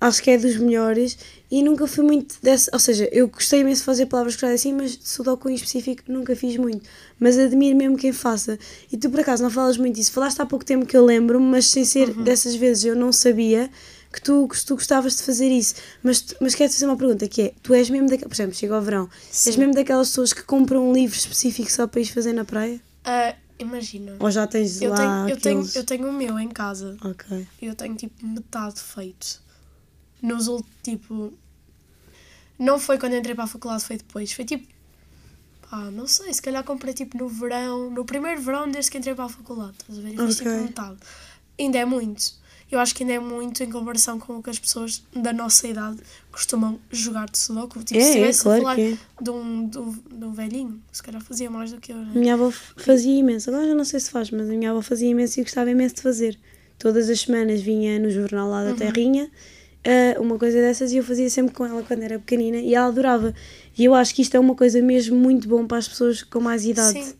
Acho que é dos melhores e nunca fui muito dessa. Ou seja, eu gostei imenso de fazer palavras cruzadas assim, mas Sudoku em específico nunca fiz muito. Mas admiro mesmo quem faça. E tu por acaso não falas muito disso. Falaste há pouco tempo que eu lembro-me, mas sem ser Uhum. dessas vezes eu não sabia que tu, que tu gostavas de fazer isso. Mas, mas quero-te fazer uma pergunta que é: tu és mesmo daquelas. Por exemplo, chega ao verão, és Sim. mesmo daquelas pessoas que compram um livro específico só para ir fazer na praia? Ah, imagina, Ou já tens eu lá tenho, eu, tenho, aqueles. eu tenho o meu em casa Ok. eu tenho tipo metade feito. Nos últimos, tipo. Não foi quando entrei para a faculdade, foi depois. Foi tipo. Pá, não sei, se calhar comprei tipo no verão, no primeiro verão desde que entrei para a faculdade, estás a ver? E fiz tipo Ok. metade. Ainda é muito. Eu acho que ainda é muito em comparação com o que as pessoas da nossa idade costumam jogar de Sudoku. Tipo, É, se é, estivesse claro a falar que é. de, um, de, um, de um velhinho, se calhar fazia mais do que eu, né? minha avó fazia imenso. Agora já não sei se faz, mas a minha avó fazia imenso e gostava imenso de fazer. Todas as semanas vinha no jornal lá da Uhum. Terrinha eh, uma coisa dessas e eu fazia sempre com ela quando era pequenina e ela adorava. E eu acho que isto é uma coisa mesmo muito bom para as pessoas com mais idade. Sim.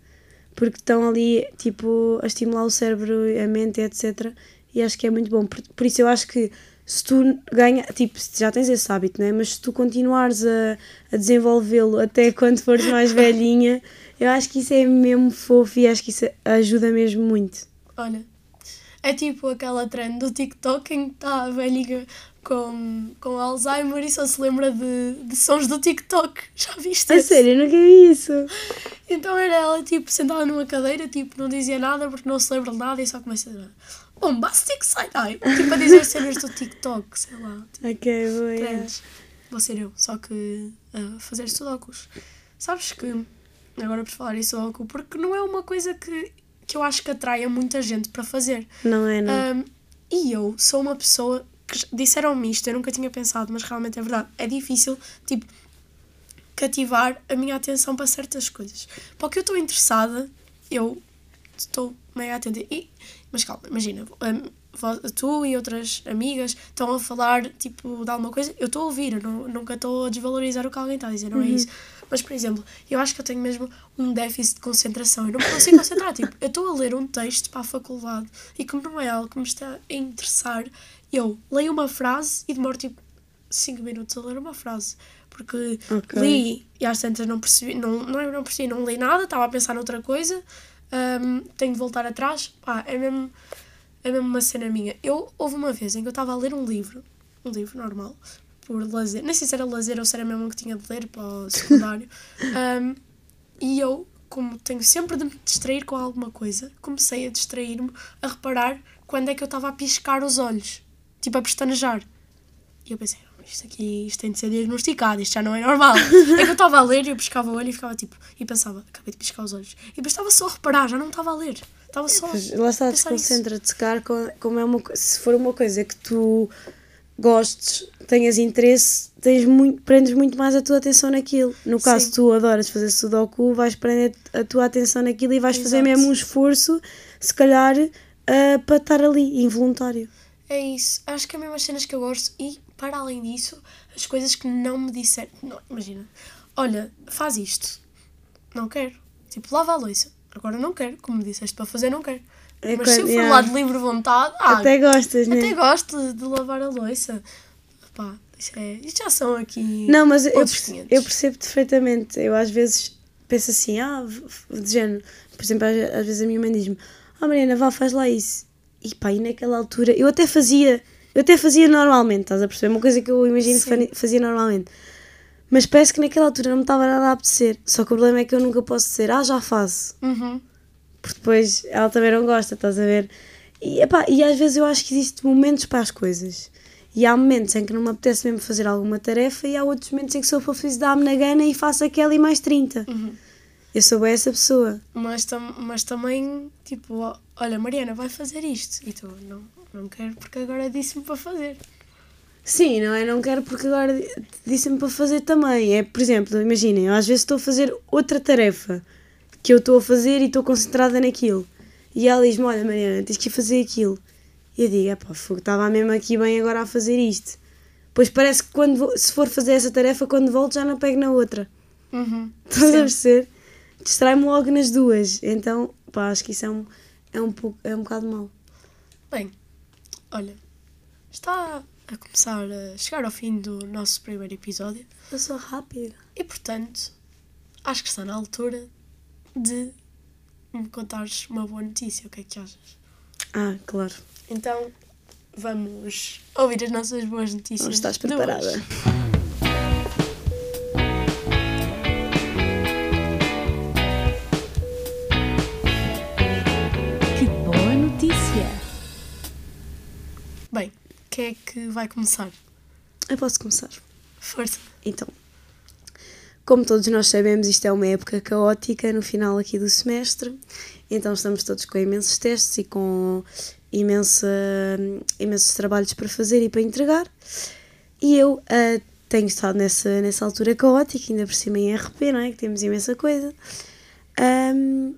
Porque estão ali, tipo, a estimular o cérebro, a mente, etc. E acho que é muito bom. Por, por isso eu acho que se tu ganha, tipo, já tens esse hábito, né? Mas se tu continuares a, a desenvolvê-lo até *laughs* quando fores mais velhinha, eu acho que isso é mesmo fofo e acho que isso ajuda mesmo muito. Olha, é tipo aquela trend do TikTok em que está a velhinha com, com Alzheimer e só se lembra de, de sons do TikTok. *laughs* Já viste? A sério, eu nunca vi isso. Então era ela tipo sentada numa cadeira, tipo, não dizia nada porque não se lembra de nada e só começa a bombastic side-eye. Tipo a dizer cenas do TikTok, sei lá. Tipo, Ok, boa. yeah. Vou ser eu, só que a fazer sudokus. Sabes que agora por falar isso Sudoku, porque não é uma coisa que, que eu acho que atraia muita gente para fazer. Não é, não. Um, e eu sou uma pessoa que disseram-me isto, eu nunca tinha pensado, mas realmente é verdade. É difícil, tipo, cativar a minha atenção para certas coisas. Para o que eu estou interessada, eu estou meio atenta. E, mas calma, imagina, tu e outras amigas estão a falar tipo de alguma coisa, eu estou a ouvir, eu não, nunca estou a desvalorizar o que alguém está a dizer, não é isso. Mas, por exemplo, eu acho que eu tenho mesmo um déficit de concentração. Eu não me consigo concentrar. tipo, eu estou a ler um texto para a faculdade e como não é algo que me está a interessar, eu leio uma frase e demoro tipo 5 minutos a ler uma frase. Porque Ok. li e às tantas não percebi, não, não, é- não percebi, não li nada, estava a pensar noutra coisa, hum, tenho de voltar atrás. Pá, é mesmo, é mesmo uma cena minha. Eu, houve uma vez em que eu estava a ler um livro, um livro normal, por lazer, nem sei se era lazer ou se era mesmo que tinha de ler para o *laughs* secundário, hum, e eu, como tenho sempre de me distrair com alguma coisa, comecei a distrair-me, a reparar quando é que eu estava a piscar os olhos, tipo a pestanejar. E eu pensei, "Oh, isto aqui isto tem de ser diagnosticado, isto já não é normal. *laughs* é que eu estava a ler e eu piscava o olho e ficava tipo, e pensava, acabei de piscar os olhos. E depois estava só a reparar, já não estava a ler. Estava só. Pois, lá está, desconcentra-te, como é uma, se for uma coisa que tu gostes, tenhas interesse, tens muito, prendes muito mais a tua atenção naquilo. No caso, Sim. tu adoras fazer sudoku, vais prender a tua atenção naquilo e vais fazer Exato. mesmo um esforço, se calhar, ah, para estar ali, involuntário. É isso. Acho que é mesmo as cenas que eu gosto e, para além disso, as coisas que não me disseram. Não, imagina, olha, faz isto. Não quero. Tipo, lava a louça. Agora não quero. Como me disseste para fazer, não quero. Mas se eu quando- for yeah. lá de livre vontade, ah, Até gostas, né? até gosto de lavar a louça. Pá, isto, é, isto já são aqui. Não, mas eu, outros perce- 500. eu percebo perfeitamente. Eu às vezes penso assim, ah, de género. Por exemplo, às, às vezes a minha mãe diz-me, ah Mariana, vá, faz lá isso. E pá, e naquela altura, eu até fazia, eu até fazia normalmente, estás a perceber? Uma coisa que eu imagino que Sim. fani- fazia normalmente. Mas parece que naquela altura não me estava nada a apetecer. Só que o problema é que eu nunca posso dizer, ah, já faço. Uhum. Porque depois ela também não gosta, estás a ver? E, epá, e às vezes eu acho que existem momentos para as coisas. E há momentos em que não me apetece mesmo fazer alguma tarefa e há outros momentos em que sou preciso dar-me na gana e faço aquela e mais 30. Uhum. Eu sou bem essa pessoa. Mas, tam mas também, tipo, olha, Mariana, vai fazer isto. E tu, não, não quero porque agora disse-me para fazer. Sim, não é? Não quero porque agora disse-me para fazer também. É, por exemplo, imaginem, às vezes estou a fazer outra tarefa que eu estou a fazer e estou concentrada naquilo. E ela diz-me: Olha, Mariana, tens que ir fazer aquilo. E eu digo: É pá, fogo, estava mesmo aqui bem agora a fazer isto. Pois parece que quando vou- se for fazer essa tarefa, quando volto já não pego na outra. Uhum. Estás a perceber? Distrai-me logo nas duas. Então, pá, acho que isso é um, é um, pouco, é um bocado mau. Bem, olha, está a começar a chegar ao fim do nosso primeiro episódio Eu sou rápida. e, portanto, acho que está na altura de me contares uma boa notícia. O que é que achas? Ah, claro. Então, vamos ouvir as nossas boas notícias. Não estás preparada. Que boa notícia! Bem, quem é que vai começar? Eu posso começar. Força. Então, como todos nós sabemos, isto é uma época caótica no final aqui do semestre, então estamos todos com imensos testes e com imensa, imensos trabalhos para fazer e para entregar. E eu ah, tenho estado nessa, nessa altura caótica, ainda por cima em RP, não é? Que temos imensa coisa. Ahm,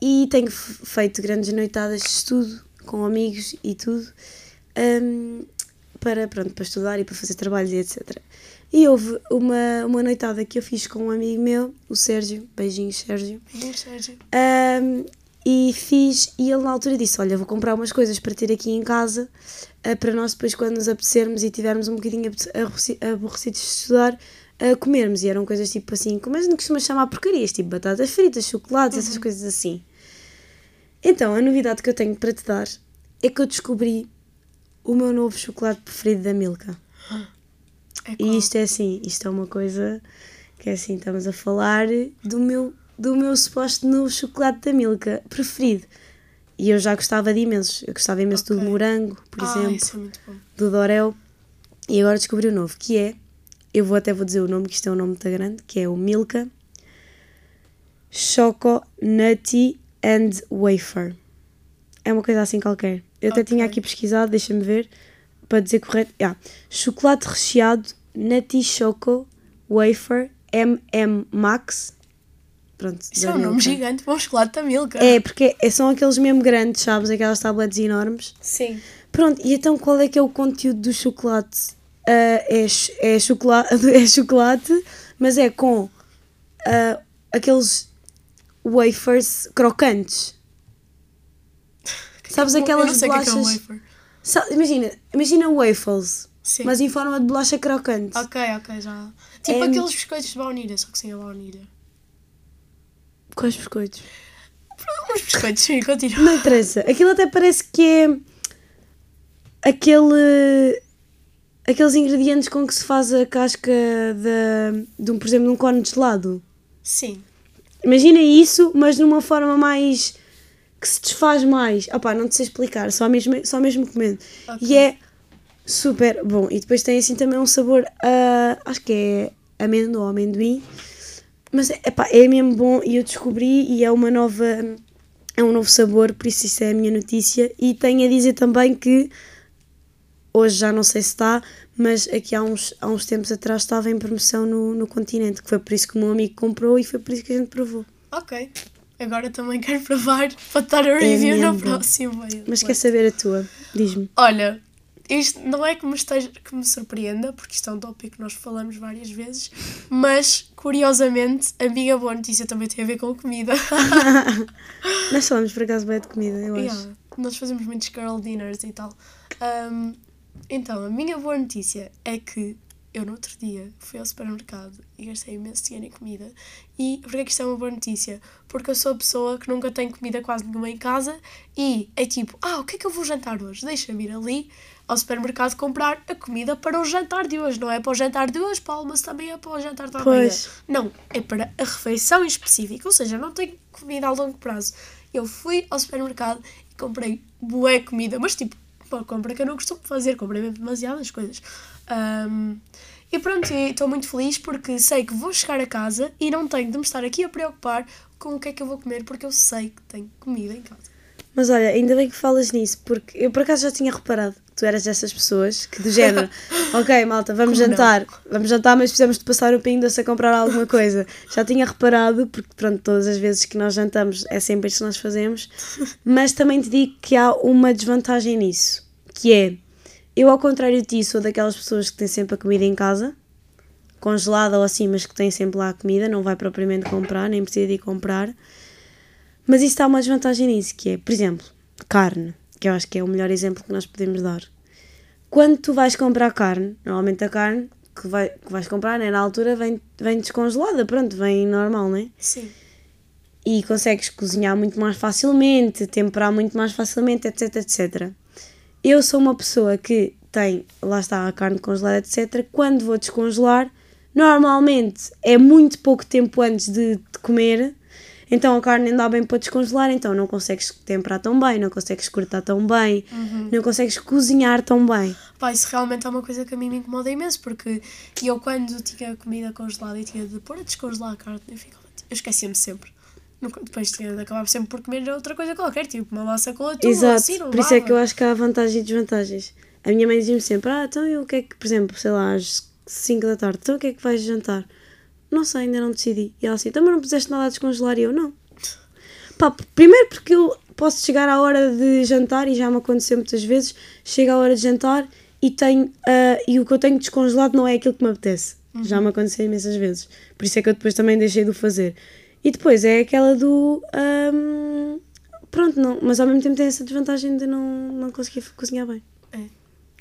e tenho feito grandes noitadas de estudo com amigos e tudo ahm, para, pronto, para estudar e para fazer trabalhos e etc. E houve uma, uma noitada que eu fiz com um amigo meu, o Sérgio, beijinhos Sérgio, Beijinhos, Sérgio. Ahm, e fiz, e ele na altura disse: Olha, vou comprar umas coisas para ter aqui em casa, ah, para nós depois, quando nos apetecermos e tivermos um bocadinho aborreci- aborreci- aborrecidos de estudar, a comermos. E eram coisas tipo assim, como a gente costuma chamar porcarias, tipo batatas fritas, chocolates, essas coisas assim. Então, a novidade que eu tenho para te dar é que eu descobri o meu novo chocolate preferido da Milka. É? E isto é assim, isto é uma coisa que é assim, estamos a falar do meu, do meu suposto novo chocolate da Milka preferido. E eu já gostava de imensos. Eu gostava imenso do Ok. morango, por ah, exemplo, é do Dorel. E agora descobri o novo, que é, eu vou até vou dizer o nome, que isto é um nome muito grande, que é o Milka Choco Nutty and Wafer. É uma coisa assim qualquer. Eu até Ok. tinha aqui pesquisado, deixa-me ver, para dizer correto. Ah, chocolate recheado, Nutty Choco, Wafer, MM Max. Pronto. Isso é um nome gigante para um chocolate da Milka. É, porque é- são aqueles mesmo grandes, sabes? Aquelas tablets enormes. Sim. Pronto, e então qual é que é o conteúdo do chocolate? Ah, é, é, chocolate, *laughs* é chocolate, mas é com ah, aqueles wafers crocantes. *laughs* Sabes aquelas sei o que é imagina, imagina waffles, Sim. mas em forma de bolacha crocante. Ok, ok, já. Tipo É- aqueles biscoitos de baunilha, só que sem a baunilha. Quais biscoitos? Uns biscoitos, sim, continua. Não interessa. Aquilo até parece que é aquele. Aqueles ingredientes com que se faz a casca de, de um, por exemplo, de um cone de gelado. Sim. Imagina isso, mas numa forma mais. Que se desfaz mais. Opá, não te sei explicar, só mesmo, só mesmo comendo. Ok. E é super bom. E depois tem assim também um sabor. a acho que é amêndoa ou amendoim. Mas epá, é mesmo bom e eu descobri e é uma nova. É um novo sabor, por isso isso é a minha notícia. E tenho a dizer também que hoje já não sei se está, mas aqui há uns, há uns tempos atrás estava em promoção no, no continente, que foi por isso que o meu amigo comprou e foi por isso que a gente provou. Ok. Agora também quero provar para dar a review no mesmo bom. próximo. Mas quer saber a tua? Diz-me. Olha, isto não é que me, esteja, que me surpreenda, porque isto é um tópico que nós falamos várias vezes, mas curiosamente a minha boa notícia também tem a ver com comida. *laughs* *laughs* Nós falamos por acaso bem de comida, eu acho. Yeah, nós fazemos muitos girl dinners e tal. Um, então, a minha boa notícia é que eu no outro dia fui ao supermercado e gastei imenso dinheiro em comida. E porquê é que isto é uma boa notícia? Porque eu sou a pessoa que nunca tem comida quase nenhuma em casa e é tipo, ah, o que é que eu vou jantar hoje? Deixa-me ir ali ao supermercado comprar a comida para o jantar de hoje. Não é para o jantar de hoje, para o almoço também é para o jantar da manhã. Não, é para a refeição em específico, ou seja, não tenho comida a longo prazo. Eu fui ao supermercado e comprei bué comida, mas tipo, uma compra que eu não costumo fazer, comprei demasiadas coisas. Ahm, e pronto, estou muito feliz porque sei que vou chegar a casa e não tenho de me estar aqui a preocupar com o que é que eu vou comer, porque eu sei que tenho comida em casa. Mas olha, ainda bem que falas nisso, porque eu por acaso já tinha reparado que tu eras dessas pessoas que do género, *laughs* ok malta, vamos Como não? jantar, vamos jantar, mas precisamos de passar o pingo doce a comprar alguma coisa. Já tinha reparado, porque pronto, todas as vezes que nós jantamos é sempre isso que nós fazemos, *laughs* mas também te digo que há uma desvantagem nisso, que é, eu ao contrário de ti sou daquelas pessoas que têm sempre a comida em casa, congelada ou assim, mas que têm sempre lá a comida, não vai propriamente comprar, nem precisa de ir comprar. Mas isso há uma desvantagem nisso, que é, por exemplo, carne, que eu acho que é o melhor exemplo que nós podemos dar. Quando tu vais comprar carne, normalmente a carne que, vai, que vais comprar, né, na altura, vem, vem descongelada, pronto, vem normal, né? Sim. E consegues cozinhar muito mais facilmente, temperar muito mais facilmente, etc, etc. Eu sou uma pessoa que tem, lá está, a carne congelada, etc. Quando vou descongelar, normalmente é muito pouco tempo antes de, de comer, então a carne ainda dá bem para descongelar, então não consegues temperar tão bem, não consegues cortar tão bem, não consegues cozinhar tão bem. Pá, isso realmente é uma coisa que a mim me incomoda imenso, porque eu quando tinha comida congelada e tinha de pôr a descongelar a carne, eu ficava, eu esquecia-me sempre. Depois acabar sempre por comer outra coisa qualquer, tipo uma massa com atum, Exato, assim, não por isso é que eu acho que há vantagens e desvantagens. A minha mãe dizia-me sempre: Ah, então eu o que é que, por exemplo, sei lá, às 5 da tarde, então o que é que vais jantar? Não sei, ainda não decidi. E ela assim: Também não puseste nada a descongelar? E eu: Não. Pá, primeiro porque eu posso chegar à hora de jantar e já me aconteceu muitas vezes. Chega à hora de jantar e tenho ah, e o que eu tenho descongelado não é aquilo que me apetece. Já me aconteceu imensas vezes. Por isso é que eu depois também deixei de o fazer. E depois é aquela do. ahm, pronto, não, mas ao mesmo tempo tem essa desvantagem de não, não conseguir cozinhar bem. É, Mas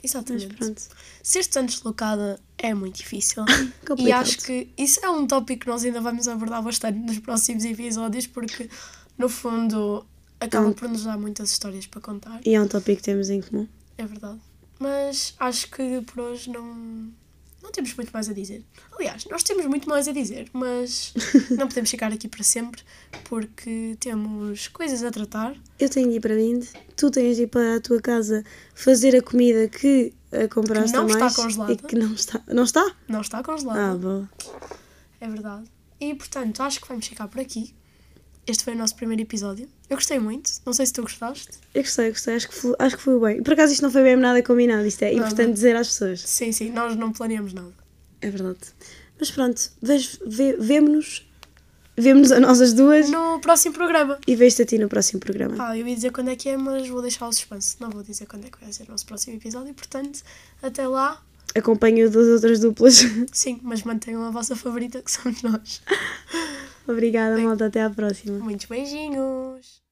exatamente. pronto. Ser tão deslocada é muito difícil. *laughs* e acho que isso é um tópico que nós ainda vamos abordar bastante nos próximos episódios, porque no fundo acaba Não. por nos dar muitas histórias para contar. E é um tópico que temos em comum. É verdade. Mas acho que por hoje não, não temos muito mais a dizer. Aliás, nós temos muito mais a dizer, mas *laughs* não podemos ficar aqui para sempre porque temos coisas a tratar. Eu tenho de ir para mim, tu tens de ir para a tua casa fazer a comida que a compraste Que não a está mais congelada. e que não está. Não está? Não está congelado. Ah, bom. É verdade. E portanto, acho que vamos ficar por aqui. Este foi o nosso primeiro episódio. Eu gostei muito, não sei se tu gostaste. Eu gostei, gostei, acho que, foi, acho que foi bem. Por acaso isto não foi bem nada combinado, isto é Nada. importante dizer às pessoas. Sim, sim, nós não planeamos nada. É verdade. Mas pronto, vemo-nos, vemo-nos a nós as duas No próximo programa. e vejo-te a ti no próximo programa. Pá, eu ia dizer quando é que é, mas vou deixar o suspense. Não vou dizer quando é que vai ser o nosso próximo episódio, portanto, até lá, Acompanho das outras duplas. sim, mas mantenham a vossa favorita, que somos nós. *laughs* Obrigada, malta. Até à próxima. Muitos beijinhos.